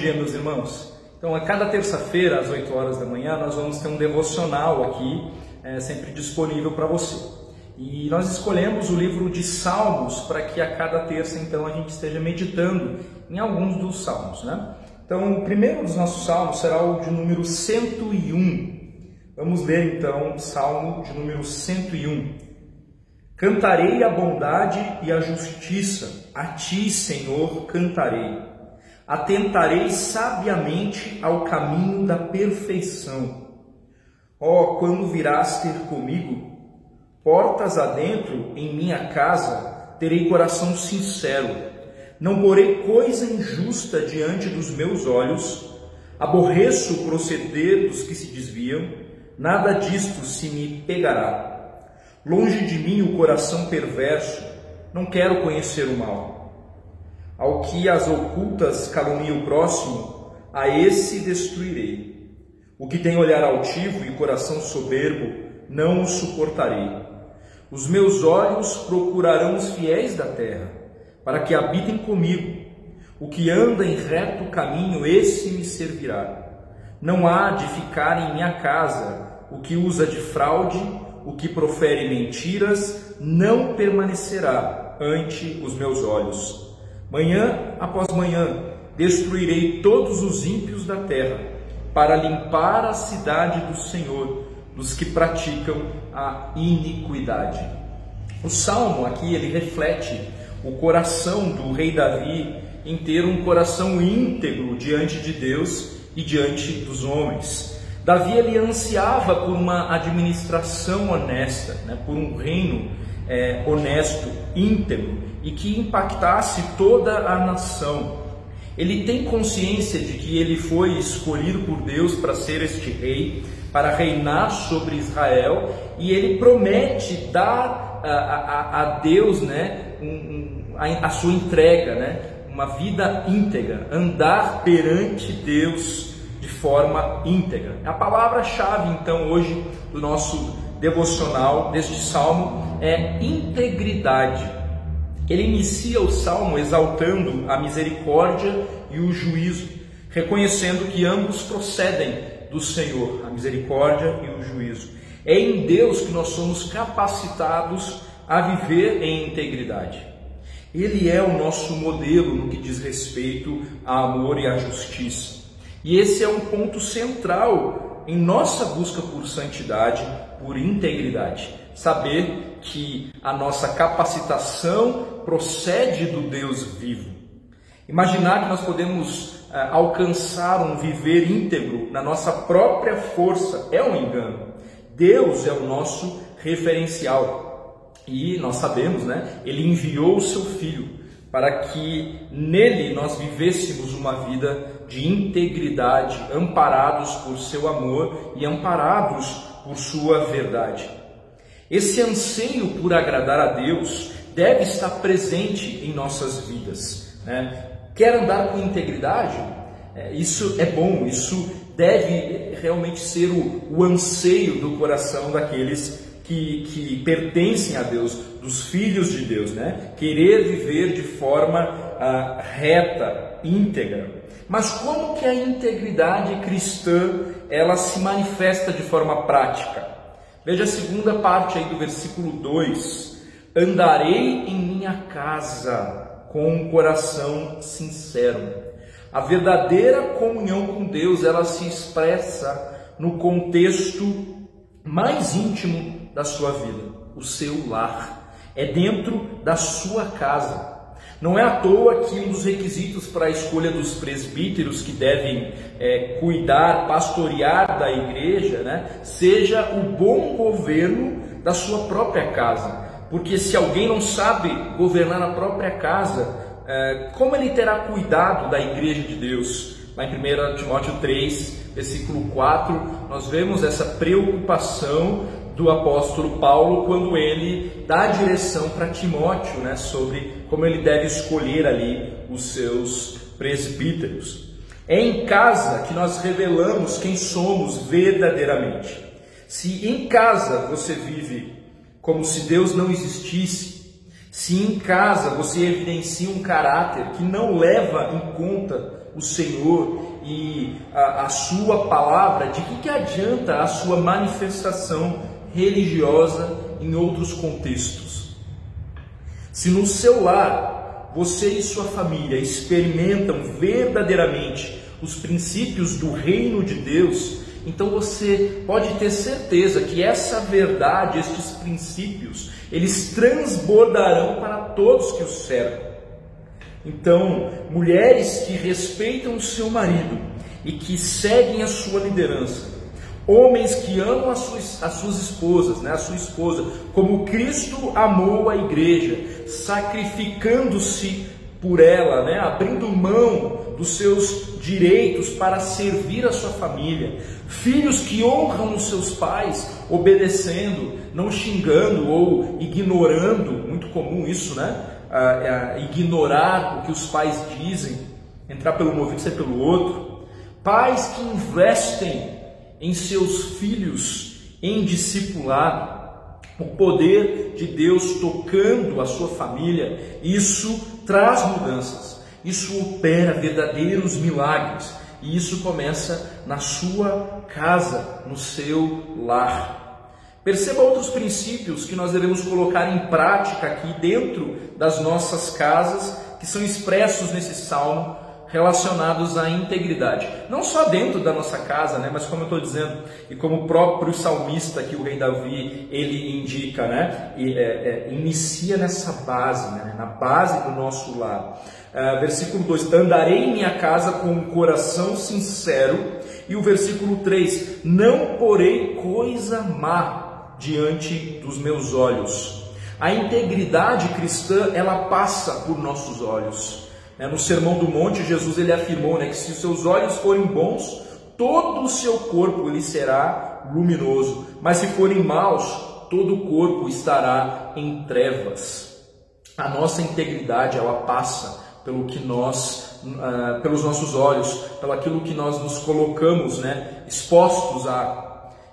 Dia, meus irmãos. Então, a cada terça-feira, às 8 horas da manhã, nós vamos ter um devocional aqui, é, sempre disponível para você. E nós escolhemos o livro de Salmos para que a cada terça, então, a gente esteja meditando em alguns dos salmos, né? Então, o primeiro dos nossos salmos será o de número 101. Vamos ler então o salmo de número 101. Cantarei a bondade e a justiça, a ti, Senhor, cantarei atentarei sabiamente ao caminho da perfeição. Ó, oh, quando virás ter comigo, portas adentro em minha casa, terei coração sincero. Não porei coisa injusta diante dos meus olhos, aborreço o proceder dos que se desviam, nada disto se me pegará. Longe de mim o coração perverso, não quero conhecer o mal. Ao que as ocultas calunia o próximo, a esse destruirei. O que tem olhar altivo e coração soberbo, não o suportarei. Os meus olhos procurarão os fiéis da terra, para que habitem comigo. O que anda em reto caminho, esse me servirá. Não há de ficar em minha casa o que usa de fraude, o que profere mentiras, não permanecerá ante os meus olhos. Manhã após manhã destruirei todos os ímpios da terra, para limpar a cidade do Senhor, dos que praticam a iniquidade. O salmo aqui ele reflete o coração do rei Davi em ter um coração íntegro diante de Deus e diante dos homens. Davi ele ansiava por uma administração honesta, né, por um reino é, honesto, íntegro e que impactasse toda a nação. Ele tem consciência de que ele foi escolhido por Deus para ser este rei, para reinar sobre Israel, e ele promete dar a, a, a Deus né, um, um, a, a sua entrega, né, uma vida íntegra, andar perante Deus de forma íntegra. A palavra-chave, então, hoje do nosso devocional, deste salmo, é integridade. Ele inicia o salmo exaltando a misericórdia e o juízo, reconhecendo que ambos procedem do Senhor, a misericórdia e o juízo. É em Deus que nós somos capacitados a viver em integridade. Ele é o nosso modelo no que diz respeito a amor e a justiça. E esse é um ponto central em nossa busca por santidade, por integridade. Saber que a nossa capacitação procede do Deus vivo. Imaginar que nós podemos uh, alcançar um viver íntegro na nossa própria força é um engano. Deus é o nosso referencial. E nós sabemos, né? Ele enviou o seu filho para que nele nós vivêssemos uma vida de integridade, amparados por seu amor e amparados por sua verdade. Esse anseio por agradar a Deus deve estar presente em nossas vidas. Né? Quer andar com integridade? É, isso é bom, isso deve realmente ser o, o anseio do coração daqueles que, que, pertencem a Deus, dos filhos de Deus, né? Querer viver de forma ah, reta, íntegra. Mas como que a integridade cristã ela se manifesta de forma prática? Veja a segunda parte aí do versículo 2: Andarei em minha casa com um coração sincero. A verdadeira comunhão com Deus, ela se expressa no contexto mais íntimo da sua vida, o seu lar. É dentro da sua casa. Não é à toa que um dos requisitos para a escolha dos presbíteros que devem é, cuidar, pastorear da igreja, né, seja o bom governo da sua própria casa. Porque se alguém não sabe governar a própria casa, é, como ele terá cuidado da igreja de Deus? Lá em 1 Timóteo 3, versículo 4, nós vemos essa preocupação do apóstolo Paulo quando ele dá a direção para Timóteo, né, sobre como ele deve escolher ali os seus presbíteros. É em casa que nós revelamos quem somos verdadeiramente. Se em casa você vive como se Deus não existisse, se em casa você evidencia um caráter que não leva em conta o Senhor e a, a sua palavra, de que, que adianta a sua manifestação religiosa em outros contextos? Se no seu lar você e sua família experimentam verdadeiramente os princípios do reino de Deus, então você pode ter certeza que essa verdade, estes princípios, eles transbordarão para todos que os cercam. Então, mulheres que respeitam o seu marido e que seguem a sua liderança, homens que amam as suas, as suas esposas, né, a sua esposa, como Cristo amou a igreja, sacrificando-se por ela, né, abrindo mão dos seus direitos para servir a sua família, filhos que honram os seus pais, obedecendo, não xingando ou ignorando, muito comum isso, né? ignorar o que os pais dizem, entrar pelo ouvido e pelo outro. Pais que investem em seus filhos em discipulado, o poder de Deus tocando a sua família, isso traz mudanças, isso opera verdadeiros milagres, e isso começa na sua casa, no seu lar. Perceba outros princípios que nós devemos colocar em prática aqui dentro das nossas casas, que são expressos nesse salmo, relacionados à integridade. Não só dentro da nossa casa, né, mas como eu estou dizendo, e como o próprio salmista que o rei Davi ele indica, né, e, é, é, inicia nessa base, né, na base do nosso lar. Uh, versículo 2: Andarei em minha casa com um coração sincero. E o versículo 3: Não porei coisa má diante dos meus olhos. A integridade cristã, ela passa por nossos olhos. Né, no Sermão do Monte, Jesus ele afirmou né, que se os seus olhos forem bons, todo o seu corpo ele será luminoso, mas se forem maus, todo o corpo estará em trevas. A nossa integridade ela passa pelo que nós, uh, pelos nossos olhos, pelo aquilo que nós nos colocamos, né, expostos a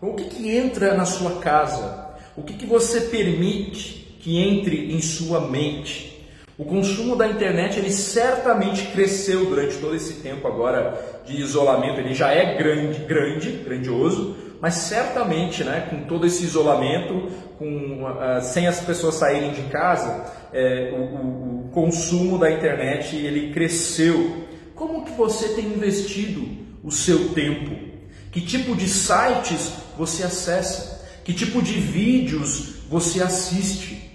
o que, que entra na sua casa? O que, que você permite que entre em sua mente? O consumo da internet ele certamente cresceu durante todo esse tempo agora de isolamento. Ele já é grande, grande, grandioso, mas certamente, né, com todo esse isolamento, com, uh, sem as pessoas saírem de casa, é, o, o, consumo da internet ele cresceu. Como que você tem investido o seu tempo? Que tipo de sites você acessa? Que tipo de vídeos você assiste?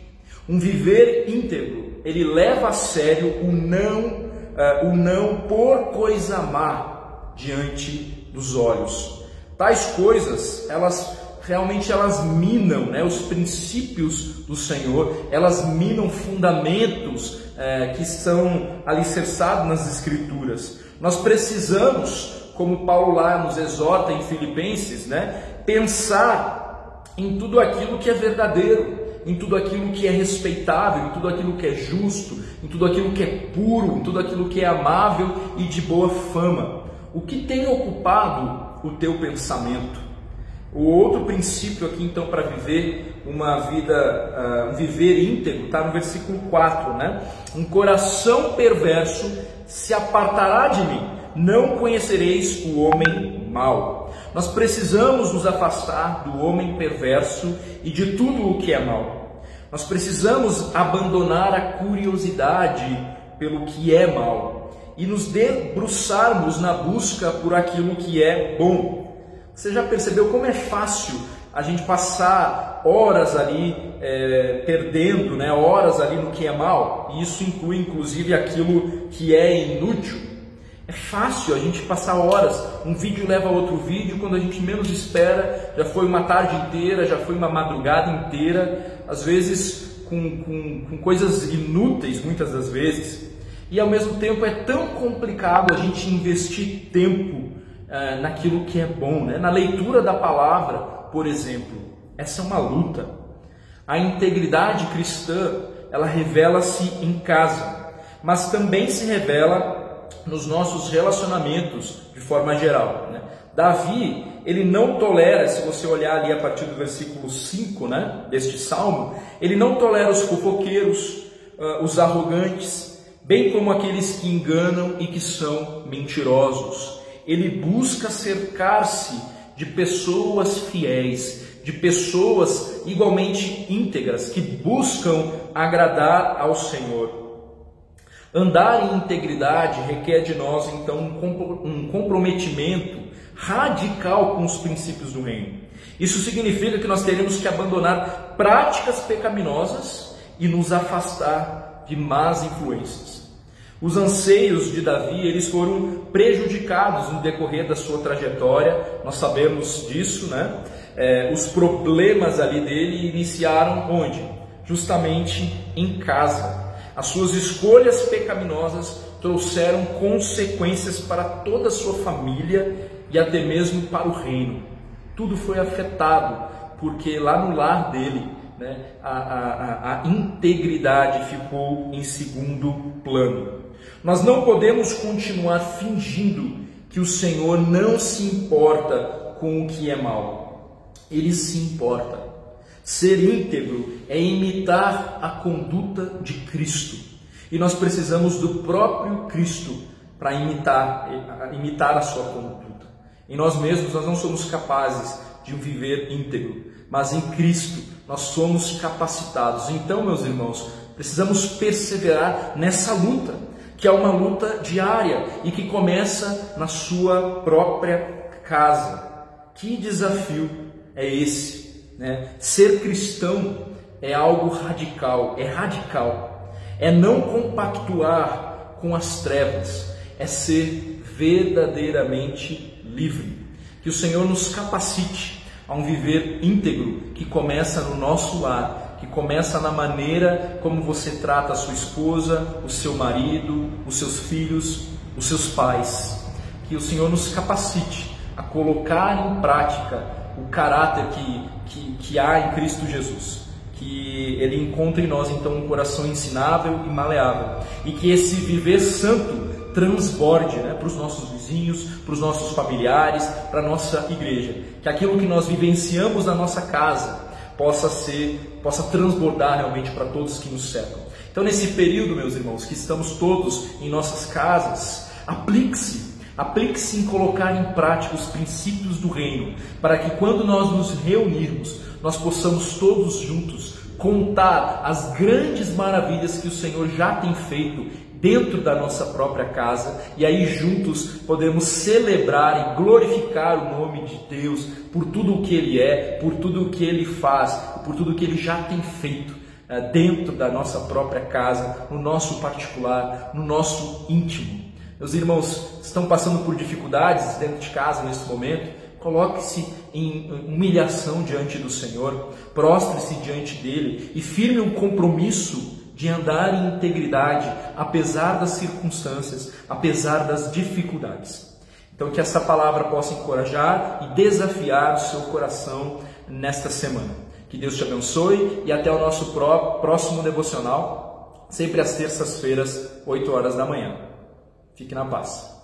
Um viver íntegro, ele leva a sério o não, uh, o não por coisa má diante dos olhos. Tais coisas, elas realmente elas minam né, os princípios do Senhor, elas minam fundamentos eh, que são alicerçados nas Escrituras. Nós precisamos como Paulo lá nos exorta em Filipenses, né? Pensar em tudo aquilo que é verdadeiro, em tudo aquilo que é respeitável, em tudo aquilo que é justo, em tudo aquilo que é puro, em tudo aquilo que é amável e de boa fama. O que tem ocupado o teu pensamento? O outro princípio aqui então para viver uma vida, uh, viver íntegro, está no versículo 4, né? Um coração perverso se apartará de mim não conhecereis o homem mau. Nós precisamos nos afastar do homem perverso e de tudo o que é mal. Nós precisamos abandonar a curiosidade pelo que é mal e nos debruçarmos na busca por aquilo que é bom. Você já percebeu como é fácil a gente passar horas ali é, perdendo, né, horas ali no que é mal? E isso inclui inclusive aquilo que é inútil. Fácil a gente passar horas, um vídeo leva a outro vídeo, quando a gente menos espera, já foi uma tarde inteira, já foi uma madrugada inteira, às vezes com, com, com coisas inúteis, muitas das vezes. E ao mesmo tempo é tão complicado a gente investir tempo é, naquilo que é bom, né? na leitura da palavra, por exemplo. Essa é uma luta. A integridade cristã, ela revela-se em casa, mas também se revela nos nossos relacionamentos de forma geral. Né? Davi, ele não tolera, se você olhar ali a partir do versículo 5 né, deste salmo, ele não tolera os fofoqueiros, uh, os arrogantes, bem como aqueles que enganam e que são mentirosos. Ele busca cercar-se de pessoas fiéis, de pessoas igualmente íntegras, que buscam agradar ao Senhor. Andar em integridade requer de nós, então, um comprometimento radical com os princípios do reino. Isso significa que nós teremos que abandonar práticas pecaminosas e nos afastar de más influências. Os anseios de Davi, eles foram prejudicados no decorrer da sua trajetória, nós sabemos disso, né? É, os problemas ali dele iniciaram onde? Justamente em casa. As suas escolhas pecaminosas trouxeram consequências para toda a sua família e até mesmo para o reino. Tudo foi afetado, porque lá no lar dele né, a, a, a integridade ficou em segundo plano. Nós não podemos continuar fingindo que o Senhor não se importa com o que é mal. Ele se importa. Ser íntegro é imitar a conduta de Cristo. E nós precisamos do próprio Cristo para imitar, imitar a sua conduta. Em nós mesmos nós não somos capazes de viver íntegro, mas em Cristo nós somos capacitados. Então, meus irmãos, precisamos perseverar nessa luta, que é uma luta diária e que começa na sua própria casa. Que desafio é esse? Né? Ser cristão é algo radical, é radical. É não compactuar com as trevas, é ser verdadeiramente livre. Que o Senhor nos capacite a um viver íntegro que começa no nosso lar, que começa na maneira como você trata a sua esposa, o seu marido, os seus filhos, os seus pais. Que o Senhor nos capacite a colocar em prática o caráter que, que, que há em Cristo Jesus. Que Ele encontre em nós então um coração ensinável e maleável. E que esse viver santo transborde né, para os nossos vizinhos, para os nossos familiares, para a nossa igreja. Que aquilo que nós vivenciamos na nossa casa possa ser, possa transbordar realmente para todos que nos cercam. Então, nesse período, meus irmãos, que estamos todos em nossas casas, aplique-se Aplique-se em colocar em prática os princípios do reino, para que quando nós nos reunirmos, nós possamos todos juntos contar as grandes maravilhas que o Senhor já tem feito dentro da nossa própria casa e aí juntos podemos celebrar e glorificar o nome de Deus por tudo o que Ele é, por tudo o que Ele faz, por tudo o que Ele já tem feito eh, dentro da nossa própria casa, no nosso particular, no nosso íntimo. Meus irmãos estão passando por dificuldades dentro de casa nesse momento, coloque-se em humilhação diante do Senhor, prostre-se diante dele e firme um compromisso de andar em integridade, apesar das circunstâncias, apesar das dificuldades. Então, que essa palavra possa encorajar e desafiar o seu coração nesta semana. Que Deus te abençoe e até o nosso próximo devocional, sempre às terças-feiras, 8 horas da manhã. Fique na paz.